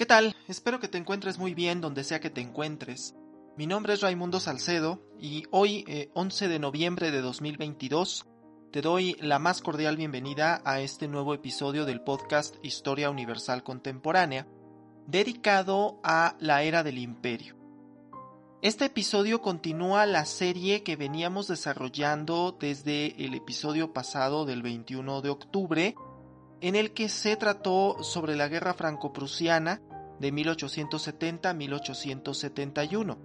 ¿Qué tal? Espero que te encuentres muy bien donde sea que te encuentres. Mi nombre es Raimundo Salcedo y hoy, 11 eh, de noviembre de 2022, te doy la más cordial bienvenida a este nuevo episodio del podcast Historia Universal Contemporánea, dedicado a la era del imperio. Este episodio continúa la serie que veníamos desarrollando desde el episodio pasado del 21 de octubre, en el que se trató sobre la guerra franco-prusiana de 1870-1871.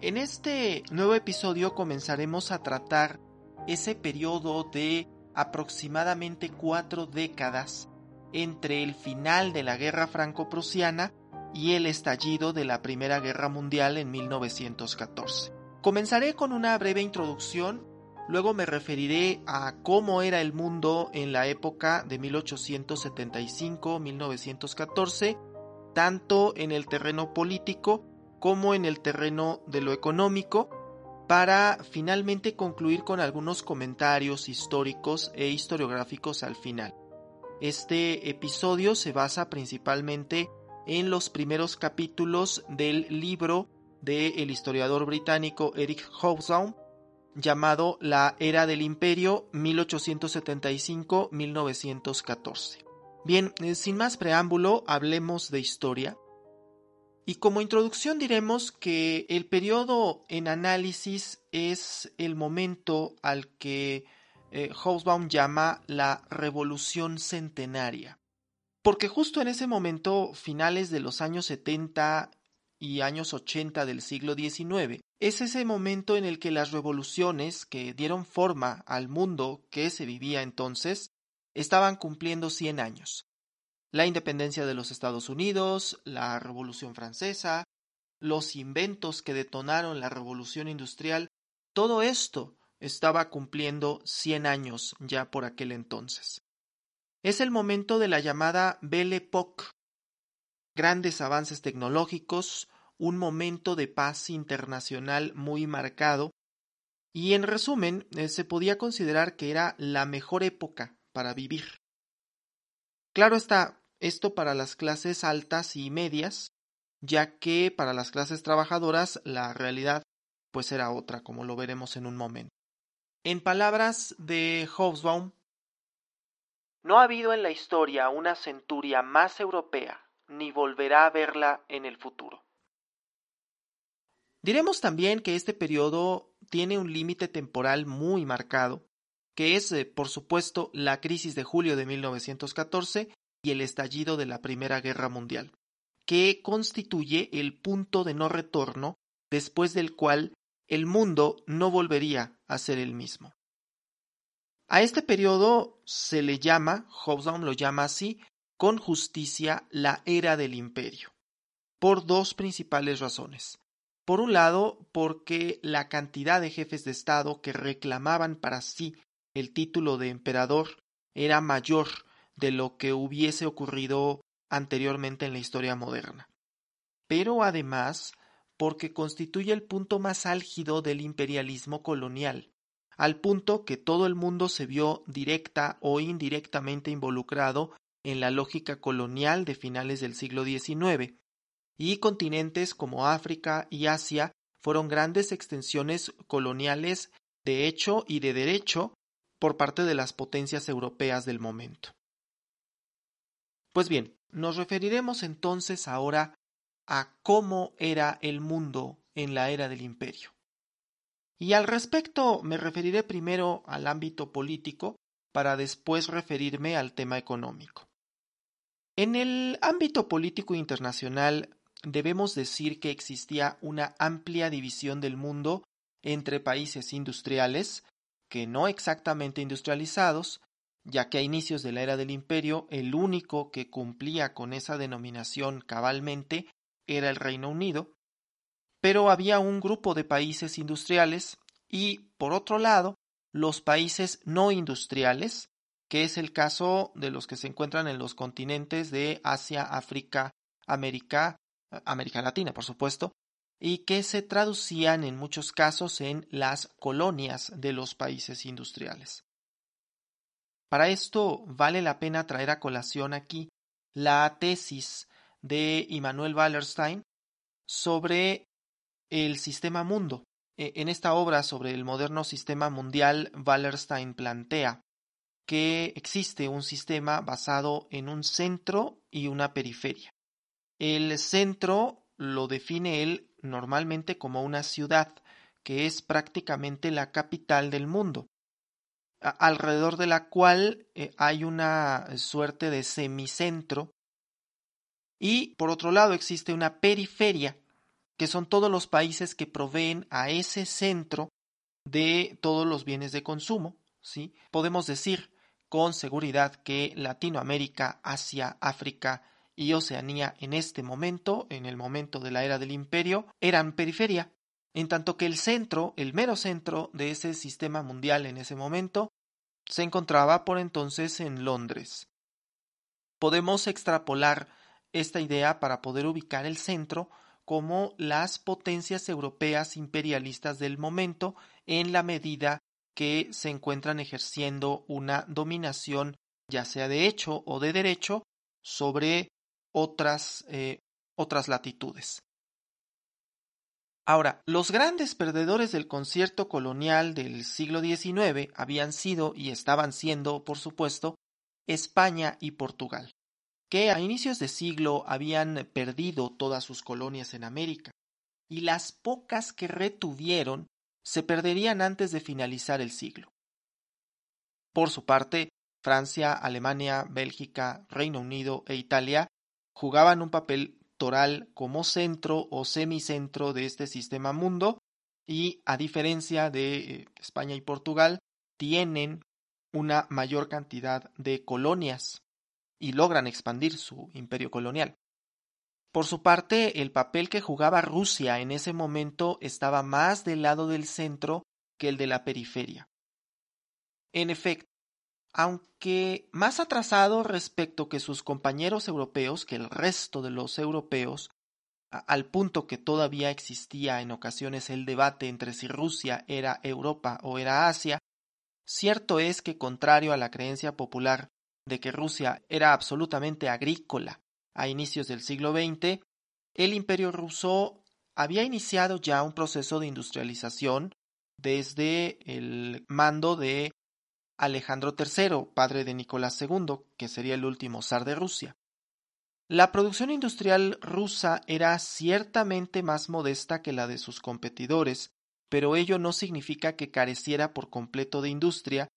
En este nuevo episodio comenzaremos a tratar ese periodo de aproximadamente cuatro décadas entre el final de la guerra franco-prusiana y el estallido de la Primera Guerra Mundial en 1914. Comenzaré con una breve introducción, luego me referiré a cómo era el mundo en la época de 1875-1914 tanto en el terreno político como en el terreno de lo económico, para finalmente concluir con algunos comentarios históricos e historiográficos al final. Este episodio se basa principalmente en los primeros capítulos del libro del historiador británico Eric Hobsbawm llamado La Era del Imperio 1875-1914. Bien, eh, sin más preámbulo, hablemos de historia. Y como introducción diremos que el periodo en análisis es el momento al que eh, llama la revolución centenaria. Porque justo en ese momento, finales de los años 70 y años 80 del siglo XIX, es ese momento en el que las revoluciones que dieron forma al mundo que se vivía entonces estaban cumpliendo 100 años. La independencia de los Estados Unidos, la Revolución Francesa, los inventos que detonaron la Revolución Industrial, todo esto estaba cumpliendo 100 años ya por aquel entonces. Es el momento de la llamada Belle Époque. Grandes avances tecnológicos, un momento de paz internacional muy marcado, y en resumen, eh, se podía considerar que era la mejor época para vivir. Claro está, esto para las clases altas y medias, ya que para las clases trabajadoras la realidad pues era otra, como lo veremos en un momento. En palabras de Hobsbawm, no ha habido en la historia una centuria más europea, ni volverá a verla en el futuro. Diremos también que este periodo tiene un límite temporal muy marcado, que es, eh, por supuesto, la crisis de julio de 1914 y el estallido de la Primera Guerra Mundial, que constituye el punto de no retorno después del cual el mundo no volvería a ser el mismo. A este periodo se le llama, Hobsbawm lo llama así, con justicia la era del imperio, por dos principales razones. Por un lado, porque la cantidad de jefes de Estado que reclamaban para sí el título de emperador era mayor de lo que hubiese ocurrido anteriormente en la historia moderna. Pero además, porque constituye el punto más álgido del imperialismo colonial, al punto que todo el mundo se vio directa o indirectamente involucrado en la lógica colonial de finales del siglo XIX, y continentes como África y Asia fueron grandes extensiones coloniales de hecho y de derecho por parte de las potencias europeas del momento. Pues bien, nos referiremos entonces ahora a cómo era el mundo en la era del imperio. Y al respecto me referiré primero al ámbito político para después referirme al tema económico. En el ámbito político internacional debemos decir que existía una amplia división del mundo entre países industriales, que no exactamente industrializados, ya que a inicios de la era del imperio el único que cumplía con esa denominación cabalmente era el Reino Unido, pero había un grupo de países industriales y, por otro lado, los países no industriales, que es el caso de los que se encuentran en los continentes de Asia, África, América, América Latina, por supuesto, y que se traducían en muchos casos en las colonias de los países industriales. Para esto vale la pena traer a colación aquí la tesis de Immanuel Wallerstein sobre el sistema mundo. E, en esta obra sobre el moderno sistema mundial, Wallerstein plantea que existe un sistema basado en un centro y una periferia. El centro lo define él normalmente como una ciudad, que es prácticamente la capital del mundo, alrededor de la cual eh, hay una suerte de semicentro y por otro lado existe una periferia, que son todos los países que proveen a ese centro de todos los bienes de consumo. ¿sí? Podemos decir con seguridad que Latinoamérica, Asia, África y Oceanía en este momento, en el momento de la era del imperio, eran periferia, en tanto que el centro, el mero centro de ese sistema mundial en ese momento, se encontraba por entonces en Londres. Podemos extrapolar esta idea para poder ubicar el centro como las potencias europeas imperialistas del momento en la medida que se encuentran ejerciendo una dominación ya sea de hecho o de derecho sobre otras, eh, otras latitudes. Ahora, los grandes perdedores del concierto colonial del siglo XIX habían sido y estaban siendo, por supuesto, España y Portugal, que a inicios de siglo habían perdido todas sus colonias en América, y las pocas que retuvieron se perderían antes de finalizar el siglo. Por su parte, Francia, Alemania, Bélgica, Reino Unido e Italia jugaban un papel toral como centro o semicentro de este sistema mundo y a diferencia de eh, España y Portugal tienen una mayor cantidad de colonias y logran expandir su imperio colonial. Por su parte, el papel que jugaba Rusia en ese momento estaba más del lado del centro que el de la periferia. En efecto, aunque más atrasado respecto que sus compañeros europeos, que el resto de los europeos, al punto que todavía existía en ocasiones el debate entre si Rusia era Europa o era Asia, cierto es que contrario a la creencia popular de que Rusia era absolutamente agrícola a inicios del siglo XX, el imperio ruso había iniciado ya un proceso de industrialización desde el mando de Alejandro III, padre de Nicolás II, que sería el último zar de Rusia. La producción industrial rusa era ciertamente más modesta que la de sus competidores, pero ello no significa que careciera por completo de industria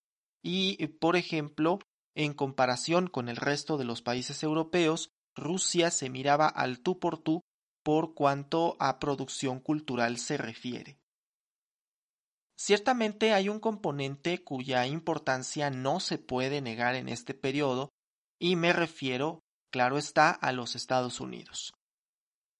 y, por ejemplo, en comparación con el resto de los países europeos, Rusia se miraba al tú por tú por cuanto a producción cultural se refiere. Ciertamente hay un componente cuya importancia no se puede negar en este periodo, y me refiero, claro está, a los Estados Unidos.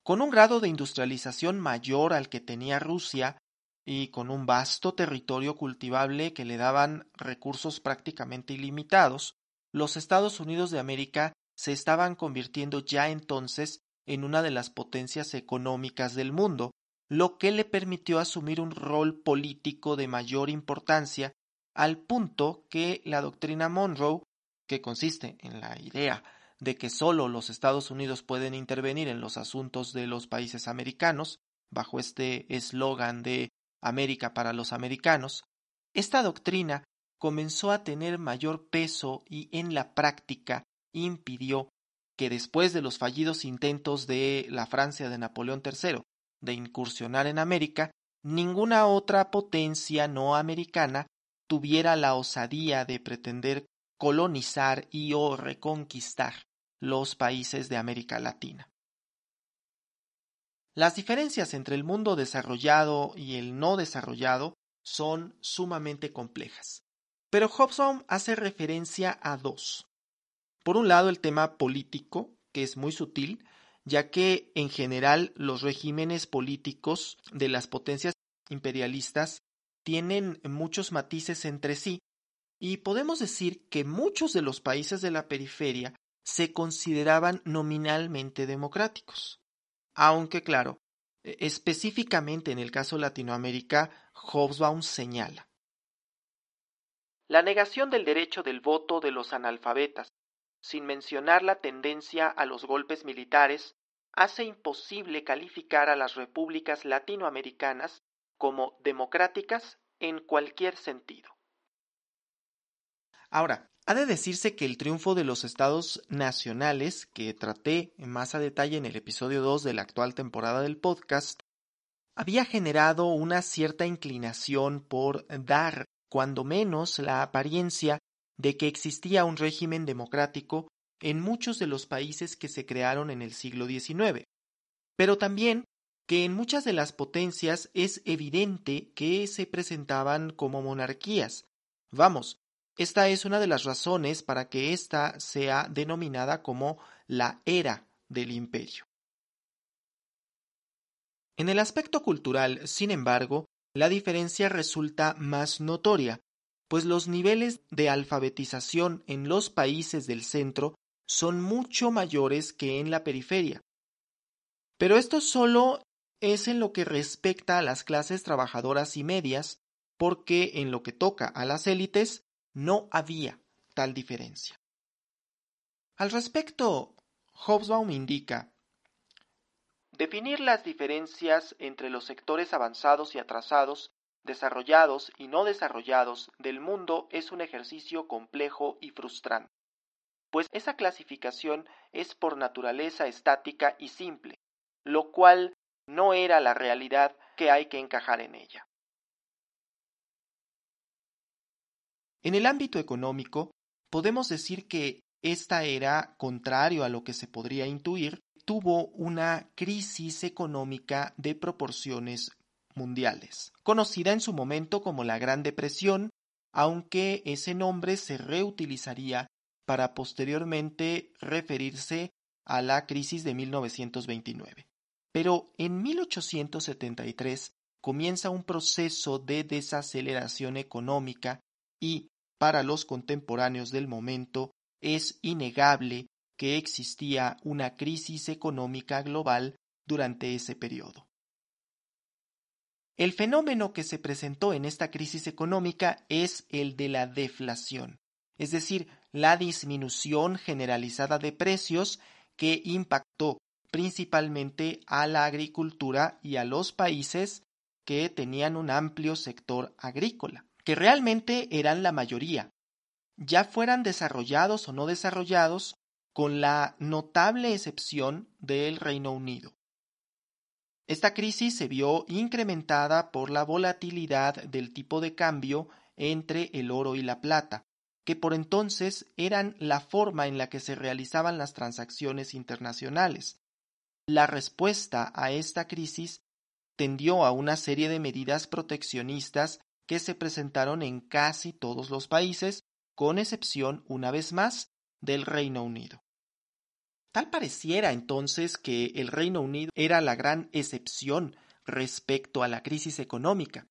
Con un grado de industrialización mayor al que tenía Rusia, y con un vasto territorio cultivable que le daban recursos prácticamente ilimitados, los Estados Unidos de América se estaban convirtiendo ya entonces en una de las potencias económicas del mundo, lo que le permitió asumir un rol político de mayor importancia al punto que la doctrina Monroe, que consiste en la idea de que sólo los Estados Unidos pueden intervenir en los asuntos de los países americanos, bajo este eslogan de América para los americanos, esta doctrina comenzó a tener mayor peso y en la práctica impidió que después de los fallidos intentos de la Francia de Napoleón III de incursionar en América, ninguna otra potencia no americana tuviera la osadía de pretender colonizar y o reconquistar los países de América Latina. Las diferencias entre el mundo desarrollado y el no desarrollado son sumamente complejas, pero Hobson hace referencia a dos. Por un lado, el tema político, que es muy sutil, ya que en general los regímenes políticos de las potencias imperialistas tienen muchos matices entre sí, y podemos decir que muchos de los países de la periferia se consideraban nominalmente democráticos. Aunque claro, e-, específicamente en el caso Latinoamérica, Hobsbawm señala. La negación del derecho del voto de los analfabetas, sin mencionar la tendencia a los golpes militares, hace imposible calificar a las repúblicas latinoamericanas como democráticas en cualquier sentido. Ahora, ha de decirse que el triunfo de los estados nacionales, que traté más a detalle en el episodio 2 de la actual temporada del podcast, había generado una cierta inclinación por dar, cuando menos, la apariencia de que existía un régimen democrático en muchos de los países que se crearon en el siglo XIX, pero también que en muchas de las potencias es evidente que se presentaban como monarquías. Vamos, esta es una de las razones para que ésta sea denominada como la era del imperio. En el aspecto cultural, sin embargo, la diferencia resulta más notoria, pues los niveles de alfabetización en los países del centro son mucho mayores que en la periferia. Pero esto solo es en lo que respecta a las clases trabajadoras y medias, porque en lo que toca a las élites no había tal diferencia. Al respecto, Hobsbawm indica Definir las diferencias entre los sectores avanzados y atrasados, desarrollados y no desarrollados del mundo es un ejercicio complejo y frustrante pues esa clasificación es por naturaleza estática y simple, lo cual no era la realidad que hay que encajar en ella. En el ámbito económico, podemos decir que esta era, contrario a lo que se podría intuir, tuvo una crisis económica de proporciones mundiales, conocida en su momento como la Gran Depresión, aunque ese nombre se reutilizaría para posteriormente referirse a la crisis de 1929. Pero en 1873 comienza un proceso de desaceleración económica y, para los contemporáneos del momento, es innegable que existía una crisis económica global durante ese periodo. El fenómeno que se presentó en esta crisis económica es el de la deflación, es decir, la disminución generalizada de precios que impactó principalmente a la agricultura y a los países que tenían un amplio sector agrícola, que realmente eran la mayoría, ya fueran desarrollados o no desarrollados, con la notable excepción del Reino Unido. Esta crisis se vio incrementada por la volatilidad del tipo de cambio entre el oro y la plata, que por entonces eran la forma en la que se realizaban las transacciones internacionales. La respuesta a esta crisis tendió a una serie de medidas proteccionistas que se presentaron en casi todos los países, con excepción, una vez más, del Reino Unido. Tal pareciera entonces que el Reino Unido era la gran excepción respecto a la crisis económica,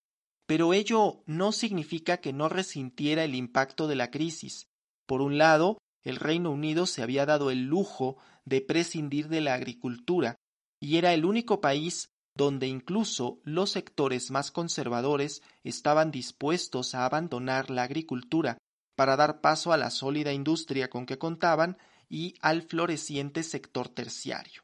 pero ello no significa que no resintiera el impacto de la crisis. Por un lado, el Reino Unido se había dado el lujo de prescindir de la agricultura, y era el único país donde incluso los sectores más conservadores estaban dispuestos a abandonar la agricultura para dar paso a la sólida industria con que contaban y al floreciente sector terciario.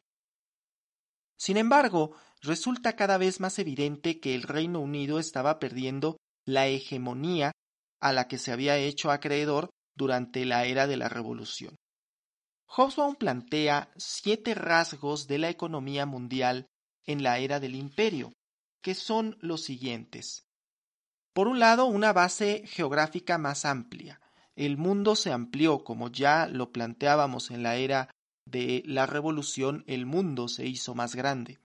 Sin embargo, resulta cada vez más evidente que el Reino Unido estaba perdiendo la hegemonía a la que se había hecho acreedor durante la era de la Revolución. Hobsbawm plantea siete rasgos de la economía mundial en la era del imperio, que son los siguientes. Por un lado, una base geográfica más amplia. El mundo se amplió, como ya lo planteábamos en la era de la revolución, el mundo se hizo más grande.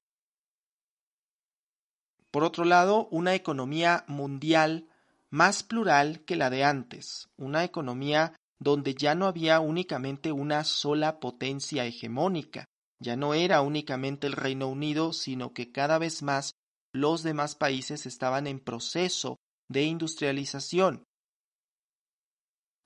Por otro lado, una economía mundial más plural que la de antes, una economía donde ya no había únicamente una sola potencia hegemónica, ya no era únicamente el Reino Unido, sino que cada vez más los demás países estaban en proceso de industrialización.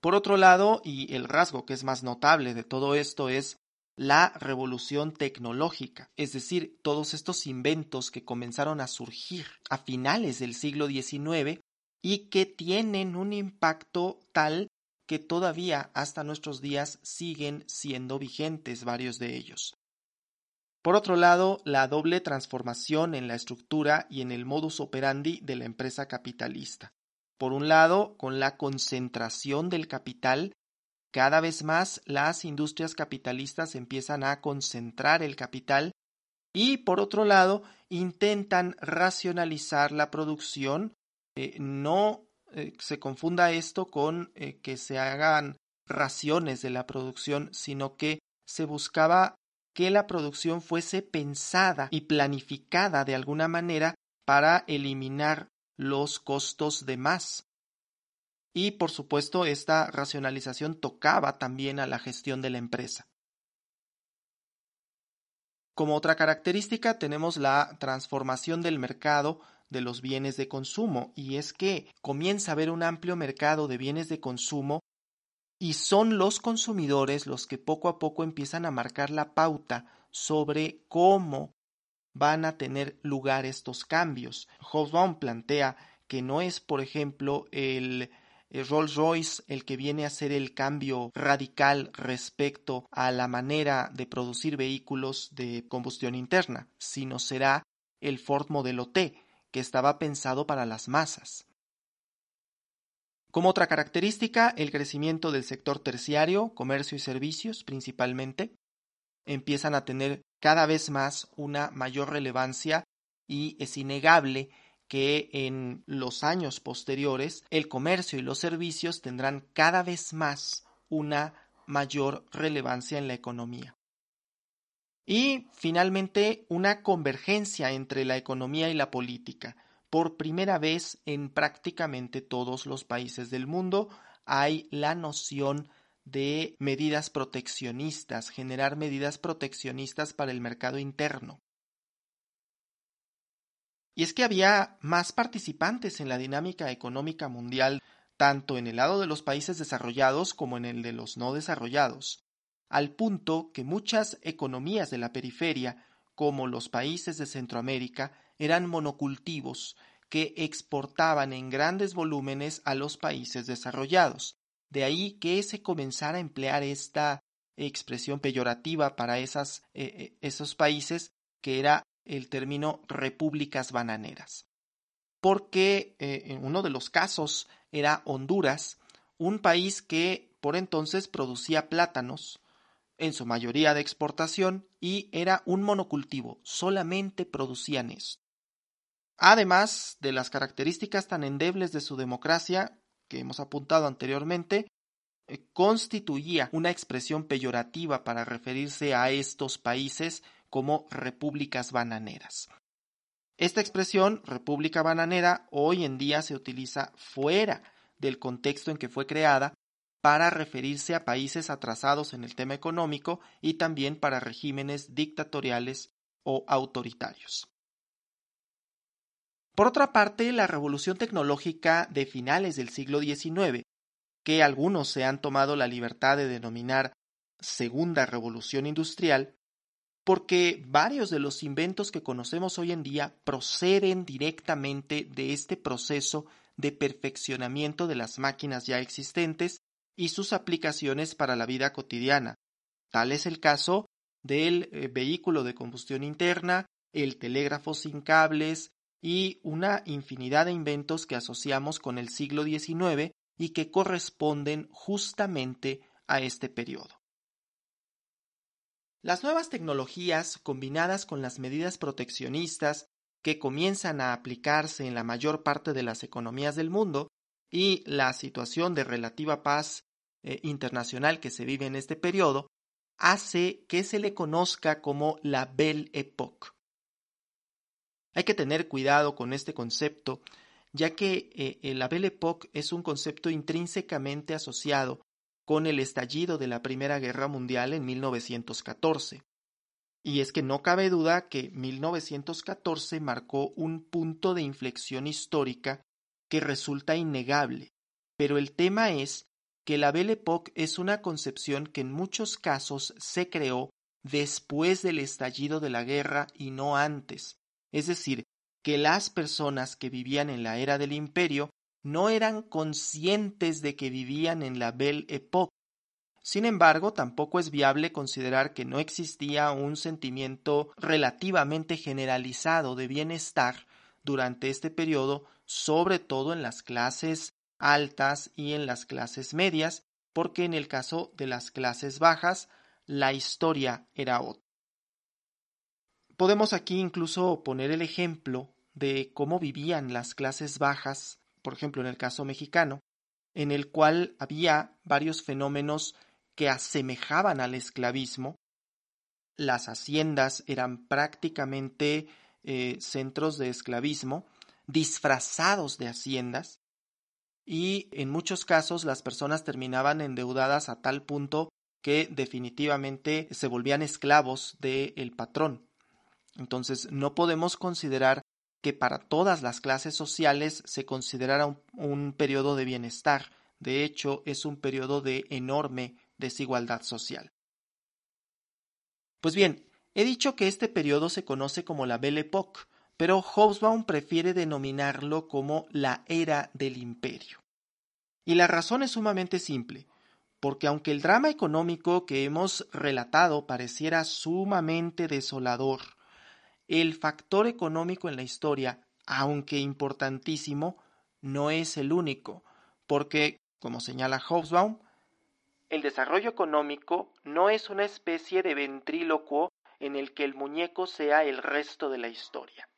Por otro lado, y el rasgo que es más notable de todo esto es la revolución tecnológica, es decir, todos estos inventos que comenzaron a surgir a finales del siglo XIX y que tienen un impacto tal que todavía hasta nuestros días siguen siendo vigentes varios de ellos. Por otro lado, la doble transformación en la estructura y en el modus operandi de la empresa capitalista. Por un lado, con la concentración del capital, cada vez más las industrias capitalistas empiezan a concentrar el capital y por otro lado, intentan racionalizar la producción. Eh, no eh, se confunda esto con eh, que se hagan raciones de la producción, sino que se buscaba que la producción fuese pensada y planificada de alguna manera para eliminar los costos de más. Y por supuesto, esta racionalización tocaba también a la gestión de la empresa. Como otra característica tenemos la transformación del mercado de los bienes de consumo y es que comienza a haber un amplio mercado de bienes de consumo y son los consumidores los que poco a poco empiezan a marcar la pauta sobre cómo van a tener lugar estos cambios. Hobsbawm plantea que no es, por ejemplo, el Rolls Royce el que viene a hacer el cambio radical respecto a la manera de producir vehículos de combustión interna, sino será el Ford Modelo T, que estaba pensado para las masas. Como otra característica, el crecimiento del sector terciario, comercio y servicios principalmente, empiezan a tener cada vez más una mayor relevancia y es innegable que en los años posteriores el comercio y los servicios tendrán cada vez más una mayor relevancia en la economía. Y finalmente una convergencia entre la economía y la política. Por primera vez en prácticamente todos los países del mundo hay la noción de medidas proteccionistas, generar medidas proteccionistas para el mercado interno. Y es que había más participantes en la dinámica económica mundial, tanto en el lado de los países desarrollados como en el de los no desarrollados, al punto que muchas economías de la periferia, como los países de Centroamérica, eran monocultivos que exportaban en grandes volúmenes a los países desarrollados. De ahí que se comenzara a emplear esta expresión peyorativa para esas, eh, eh, esos países que era el término repúblicas bananeras. Porque eh, en uno de los casos era Honduras, un país que por entonces producía plátanos, en su mayoría de exportación, y era un monocultivo, solamente producían esto. Además de las características tan endebles de su democracia, que hemos apuntado anteriormente, eh, constituía una expresión peyorativa para referirse a estos países como repúblicas bananeras. Esta expresión, república bananera, hoy en día se utiliza fuera del contexto en que fue creada para referirse a países atrasados en el tema económico y también para regímenes dictatoriales o autoritarios. Por otra parte, la revolución tecnológica de finales del siglo XIX, que algunos se han tomado la libertad de denominar Segunda Revolución Industrial, porque varios de los inventos que conocemos hoy en día proceden directamente de este proceso de perfeccionamiento de las máquinas ya existentes y sus aplicaciones para la vida cotidiana. Tal es el caso del eh, vehículo de combustión interna, el telégrafo sin cables y una infinidad de inventos que asociamos con el siglo XIX y que corresponden justamente a este periodo. Las nuevas tecnologías, combinadas con las medidas proteccionistas que comienzan a aplicarse en la mayor parte de las economías del mundo, y la situación de relativa paz eh, internacional que se vive en este periodo, hace que se le conozca como la Belle Époque. Hay que tener cuidado con este concepto, ya que eh, la Belle Époque es un concepto intrínsecamente asociado con el estallido de la Primera Guerra Mundial en 1914. Y es que no cabe duda que 1914 marcó un punto de inflexión histórica que resulta innegable, pero el tema es que la Belle Époque es una concepción que en muchos casos se creó después del estallido de la guerra y no antes, es decir, que las personas que vivían en la era del imperio no eran conscientes de que vivían en la Belle Époque, Sin embargo, tampoco es viable considerar que no existía un sentimiento relativamente generalizado de bienestar durante este periodo, sobre todo en las clases altas y en las clases medias, porque en el caso de las clases bajas, la historia era otra. Podemos aquí incluso poner el ejemplo de cómo vivían las clases bajas, por ejemplo en el caso mexicano, en el cual había varios fenómenos que asemejaban al esclavismo. Las haciendas eran prácticamente eh, centros de esclavismo, disfrazados de haciendas, y en muchos casos las personas terminaban endeudadas a tal punto que definitivamente se volvían esclavos del patrón. Entonces no podemos considerar que para todas las clases sociales se considerara un, un periodo de bienestar. De hecho, es un periodo de enorme desigualdad social. Pues bien, he dicho que este periodo se conoce como la Belle Époque, pero Hobsbawm prefiere denominarlo como la era del imperio. Y la razón es sumamente simple, porque aunque el drama económico que hemos relatado pareciera sumamente desolador, el factor económico en la historia, aunque importantísimo, no es el único, porque, como señala Hobsbawm, el desarrollo económico no es una especie de ventrílocuo en el que el muñeco sea el resto de la historia.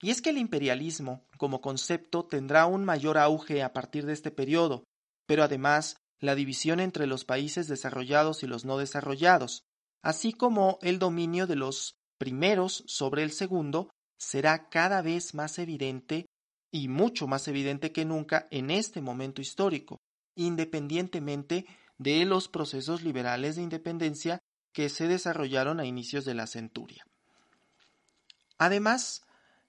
Y es que el imperialismo, como concepto, tendrá un mayor auge a partir de este periodo, pero además la división entre los países desarrollados y los no desarrollados, así como el dominio de los primeros sobre el segundo, será cada vez más evidente y mucho más evidente que nunca en este momento histórico, independientemente de los procesos liberales de independencia que se desarrollaron a inicios de la centuria. Además,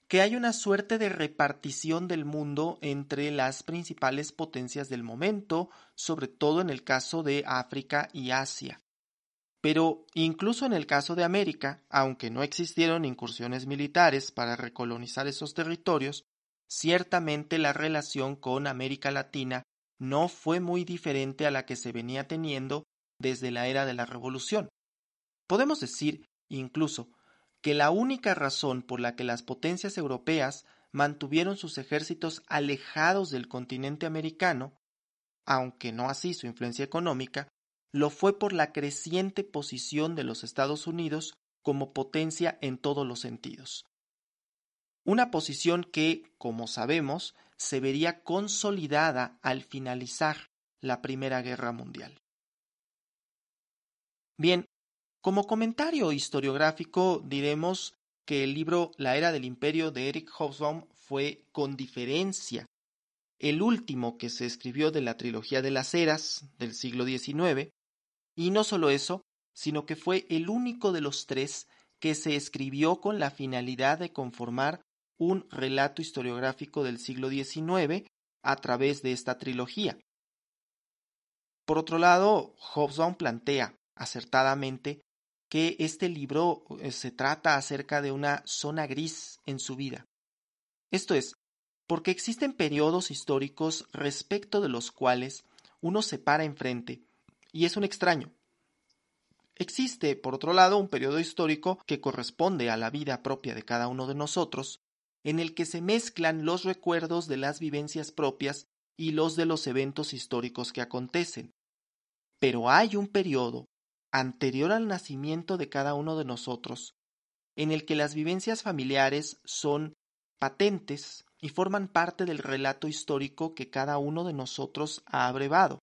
que hay una suerte de repartición del mundo entre las principales potencias del momento, sobre todo en el caso de África y Asia. Pero incluso en el caso de América, aunque no existieron incursiones militares para recolonizar esos territorios, ciertamente la relación con América Latina no fue muy diferente a la que se venía teniendo desde la era de la Revolución. Podemos decir, incluso, que la única razón por la que las potencias europeas mantuvieron sus ejércitos alejados del continente americano, aunque no así su influencia económica, lo fue por la creciente posición de los Estados Unidos como potencia en todos los sentidos. Una posición que, como sabemos, se vería consolidada al finalizar la Primera Guerra Mundial. Bien, como comentario historiográfico diremos que el libro La Era del Imperio de Eric Hobsbawm fue, con diferencia, el último que se escribió de la trilogía de las eras del siglo XIX, y no solo eso, sino que fue el único de los tres que se escribió con la finalidad de conformar un relato historiográfico del siglo XIX a través de esta trilogía. Por otro lado, Hobsbawm plantea acertadamente que este libro eh, se trata acerca de una zona gris en su vida. Esto es, porque existen periodos históricos respecto de los cuales uno se para enfrente y es un extraño. Existe, por otro lado, un periodo histórico que corresponde a la vida propia de cada uno de nosotros, en el que se mezclan los recuerdos de las vivencias propias y los de los eventos históricos que acontecen. Pero hay un periodo anterior al nacimiento de cada uno de nosotros, en el que las vivencias familiares son patentes y forman parte del relato histórico que cada uno de nosotros ha abrevado.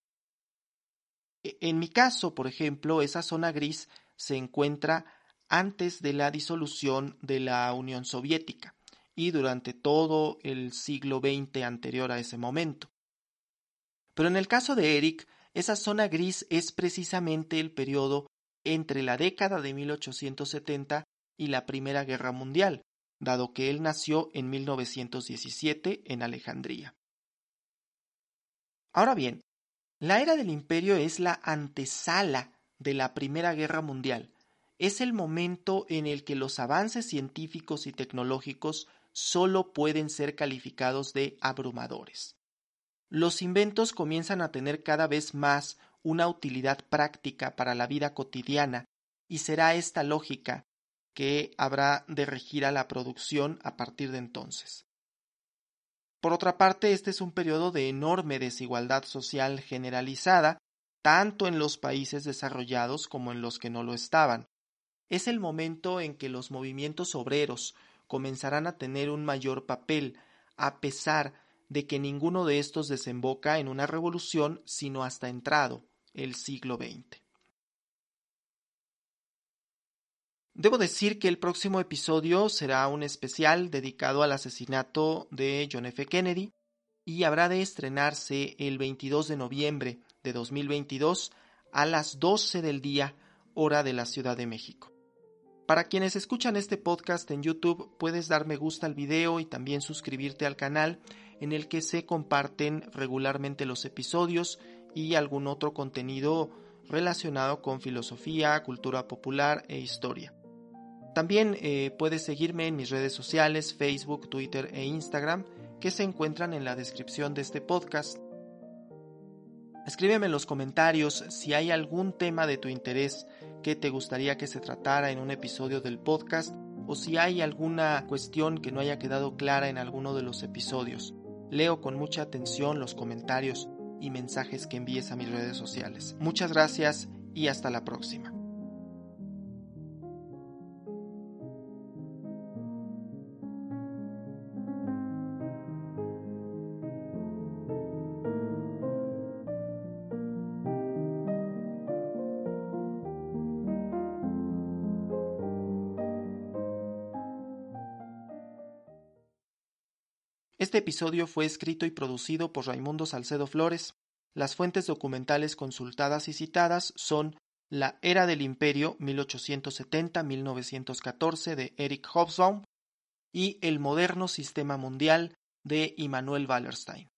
E, en mi caso, por ejemplo, esa zona gris se encuentra antes de la disolución de la Unión Soviética y durante todo el siglo XX anterior a ese momento. Pero en el caso de Eric, esa zona gris es precisamente el periodo entre la década de 1870 y la Primera Guerra Mundial, dado que él nació en 1917 en Alejandría. Ahora bien, la era del imperio es la antesala de la Primera Guerra Mundial. Es el momento en el que los avances científicos y tecnológicos solo pueden ser calificados de abrumadores. los inventos comienzan a tener cada vez más una utilidad práctica para la vida cotidiana y será esta lógica que habrá de regir a la producción a partir de entonces. Por otra parte, este es un periodo de enorme desigualdad social generalizada, tanto en los países desarrollados como en los que no lo estaban. Es el momento en que los movimientos obreros comenzarán a tener un mayor papel, a pesar de que ninguno de estos desemboca en una revolución sino hasta entrado el siglo XX. Debo decir que el próximo episodio será un especial dedicado al asesinato de John F. Kennedy y habrá de estrenarse el 22 de noviembre de 2022 a las 12 del día hora de la Ciudad de México. Para quienes escuchan este podcast en YouTube puedes dar me gusta al video y también suscribirte al canal en el que se comparten regularmente los episodios y algún otro contenido relacionado con filosofía, cultura popular e historia. También eh, puedes seguirme en mis redes sociales, Facebook, Twitter e Instagram, que se encuentran en la descripción de este podcast. Escríbeme en los comentarios si hay algún tema de tu interés que te gustaría que se tratara en un episodio del podcast o si hay alguna cuestión que no haya quedado clara en alguno de los episodios. Leo con mucha atención los comentarios y mensajes que envíes a mis redes sociales. Muchas gracias y hasta la próxima. Episodio fue escrito y producido por Raimundo Salcedo Flores. Las fuentes documentales consultadas y citadas son La Era del Imperio 1870-1914 de Eric Hobsbawm y El Moderno Sistema Mundial de Immanuel Wallerstein.